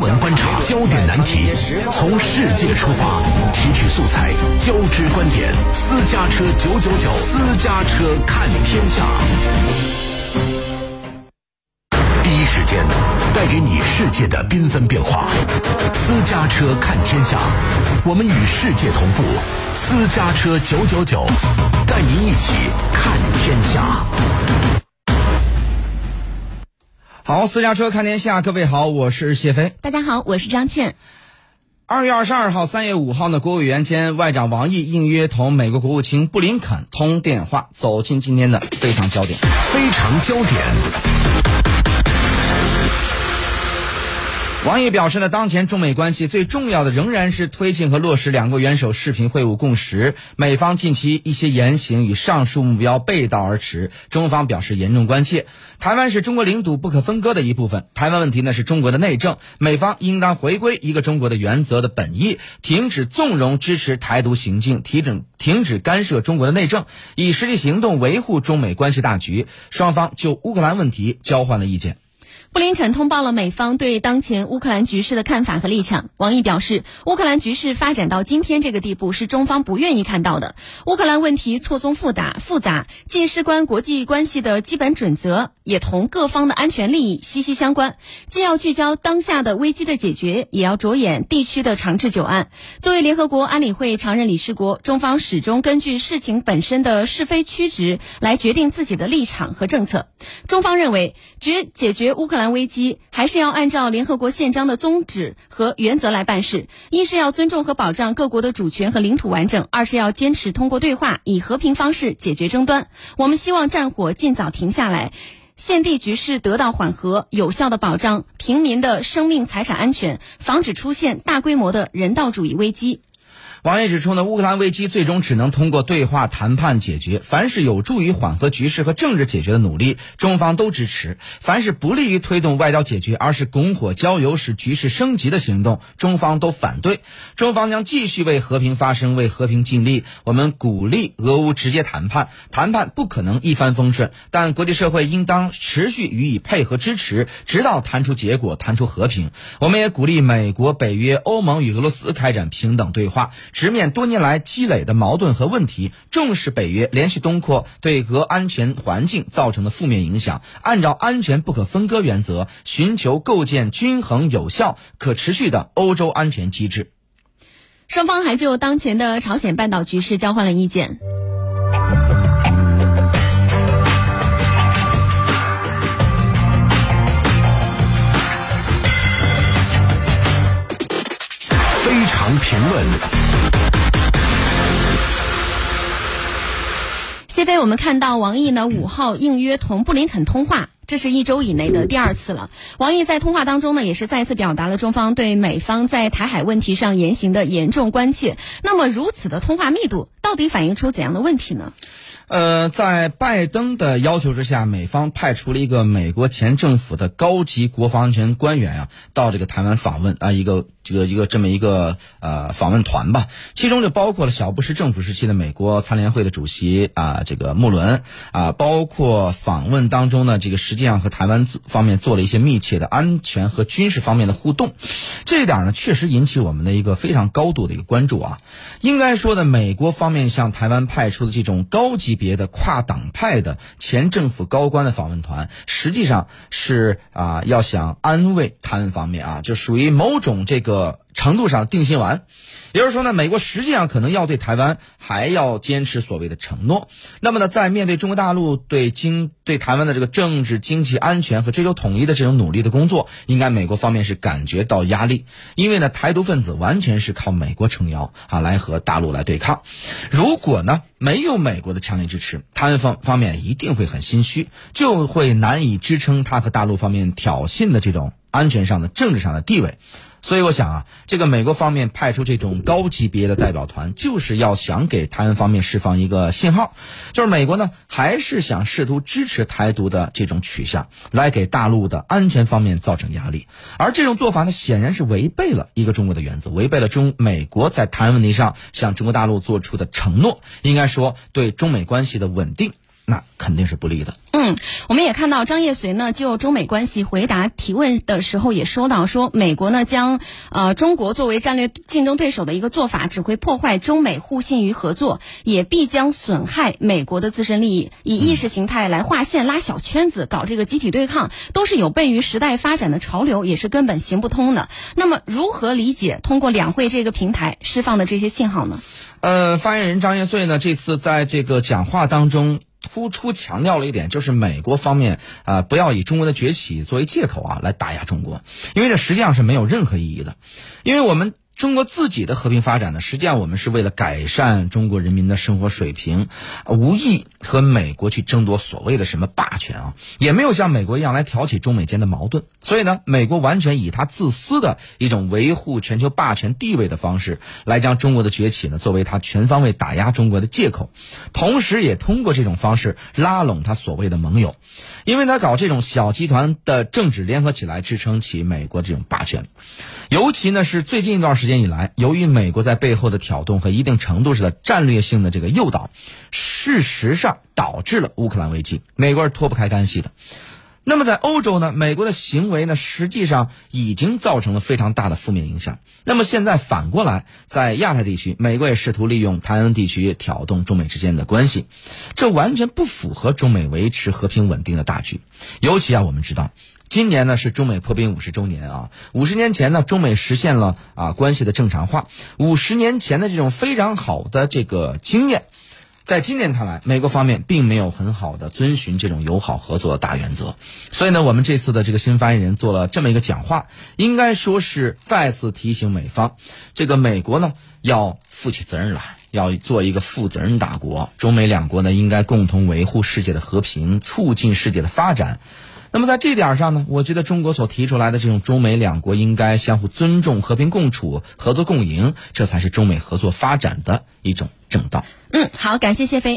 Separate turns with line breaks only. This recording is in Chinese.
将观察焦点难题，从世界出发，提取素材，交织观点。私家车九九九，私家车看天下。第一时间带给你世界的缤纷变化。私家车看天下，我们与世界同步。私家车九九九，带您一起看天下。
好，私家车看天下，各位好，我是谢飞。
大家好，我是张倩。
二月二十二号、三月五号呢，国务委员兼外长王毅应约同美国国务卿布林肯通电话，走进今天的非常焦点。
非常焦点。
王毅表示呢，当前中美关系最重要的仍然是推进和落实两国元首视频会晤共识。美方近期一些言行与上述目标背道而驰，中方表示严重关切。台湾是中国领土不可分割的一部分，台湾问题呢是中国的内政，美方应当回归一个中国的原则的本意，停止纵容支持台独行径，提整停止干涉中国的内政，以实际行动维护中美关系大局。双方就乌克兰问题交换了意见。
布林肯通报了美方对当前乌克兰局势的看法和立场。王毅表示，乌克兰局势发展到今天这个地步是中方不愿意看到的。乌克兰问题错综复杂，复杂既事关国际关系的基本准则，也同各方的安全利益息息相关。既要聚焦当下的危机的解决，也要着眼地区的长治久安。作为联合国安理会常任理事国，中方始终根据事情本身的是非曲直来决定自己的立场和政策。中方认为，决解决乌克兰兰危机还是要按照联合国宪章的宗旨和原则来办事。一是要尊重和保障各国的主权和领土完整；二是要坚持通过对话，以和平方式解决争端。我们希望战火尽早停下来，现地局势得到缓和，有效的保障平民的生命财产安全，防止出现大规模的人道主义危机。
王毅指出呢，乌克兰危机最终只能通过对话谈判解决。凡是有助于缓和局势和政治解决的努力，中方都支持；凡是不利于推动外交解决，而是拱火浇油使局势升级的行动，中方都反对。中方将继续为和平发声，为和平尽力。我们鼓励俄乌直接谈判，谈判不可能一帆风顺，但国际社会应当持续予以配合支持，直到谈出结果，谈出和平。我们也鼓励美国、北约、欧盟与俄罗斯开展平等对话。直面多年来积累的矛盾和问题，重视北约连续东扩对俄安全环境造成的负面影响，按照安全不可分割原则，寻求构建均衡、有效、可持续的欧洲安全机制。
双方还就当前的朝鲜半岛局势交换了意见。
非常评论。
谢飞，我们看到王毅呢五号应约同布林肯通话，这是一周以内的第二次了。王毅在通话当中呢，也是再次表达了中方对美方在台海问题上言行的严重关切。那么，如此的通话密度，到底反映出怎样的问题呢？
呃，在拜登的要求之下，美方派出了一个美国前政府的高级国防安全官员啊，到这个台湾访问啊，一个这个一个这么一个呃访问团吧，其中就包括了小布什政府时期的美国参联会的主席啊，这个穆伦啊，包括访问当中呢，这个实际上和台湾方面做了一些密切的安全和军事方面的互动，这一点呢，确实引起我们的一个非常高度的一个关注啊。应该说呢，美国方面向台湾派出的这种高级别的跨党派的前政府高官的访问团，实际上是啊，要想安慰台湾方面啊，就属于某种这个呃程度上定心丸。也就是说呢，美国实际上可能要对台湾还要坚持所谓的承诺。那么呢，在面对中国大陆对经对台湾的这个政治、经济、安全和追求统一的这种努力的工作，应该美国方面是感觉到压力，因为呢，台独分子完全是靠美国撑腰啊，来和大陆来对抗。如果呢没有美国的强烈支持，台湾方方面一定会很心虚，就会难以支撑他和大陆方面挑衅的这种安全上的、政治上的地位。所以我想啊，这个美国方面派出这种高级别的代表团，就是要想给台湾方面释放一个信号，就是美国呢还是想试图支持台独的这种取向，来给大陆的安全方面造成压力。而这种做法呢，显然是违背了一个中国的原则，违背了中美国在台湾问题上向中国大陆做出的承诺。应该说，对中美关系的稳定那肯定是不利的。
嗯，我们也看到张业随呢就中美关系回答提问的时候也说到，说美国呢将呃中国作为战略竞争对手的一个做法，只会破坏中美互信与合作，也必将损害美国的自身利益。以意识形态来划线、拉小圈子、搞这个集体对抗，都是有悖于时代发展的潮流，也是根本行不通的。那么，如何理解通过两会这个平台释放的这些信号呢？
呃，发言人张业遂呢，这次在这个讲话当中。突出强调了一点，就是美国方面啊，不要以中国的崛起作为借口啊，来打压中国，因为这实际上是没有任何意义的，因为我们。中国自己的和平发展呢，实际上我们是为了改善中国人民的生活水平，无意和美国去争夺所谓的什么霸权啊，也没有像美国一样来挑起中美间的矛盾。所以呢，美国完全以他自私的一种维护全球霸权地位的方式，来将中国的崛起呢作为他全方位打压中国的借口，同时也通过这种方式拉拢他所谓的盟友，因为他搞这种小集团的政治联合起来支撑起美国这种霸权，尤其呢是最近一段时。间以来，由于美国在背后的挑动和一定程度上的战略性的这个诱导，事实上导致了乌克兰危机，美国是脱不开干系的。那么在欧洲呢，美国的行为呢，实际上已经造成了非常大的负面影响。那么现在反过来，在亚太地区，美国也试图利用台湾地区挑动中美之间的关系，这完全不符合中美维持和平稳定的大局。尤其啊，我们知道。今年呢是中美破冰五十周年啊，五十年前呢中美实现了啊关系的正常化，五十年前的这种非常好的这个经验，在今年看来，美国方面并没有很好的遵循这种友好合作的大原则，所以呢，我们这次的这个新发言人做了这么一个讲话，应该说是再次提醒美方，这个美国呢要负起责任来，要做一个负责任大国，中美两国呢应该共同维护世界的和平，促进世界的发展。那么在这点上呢，我觉得中国所提出来的这种中美两国应该相互尊重、和平共处、合作共赢，这才是中美合作发展的一种正道。
嗯，好，感谢谢飞。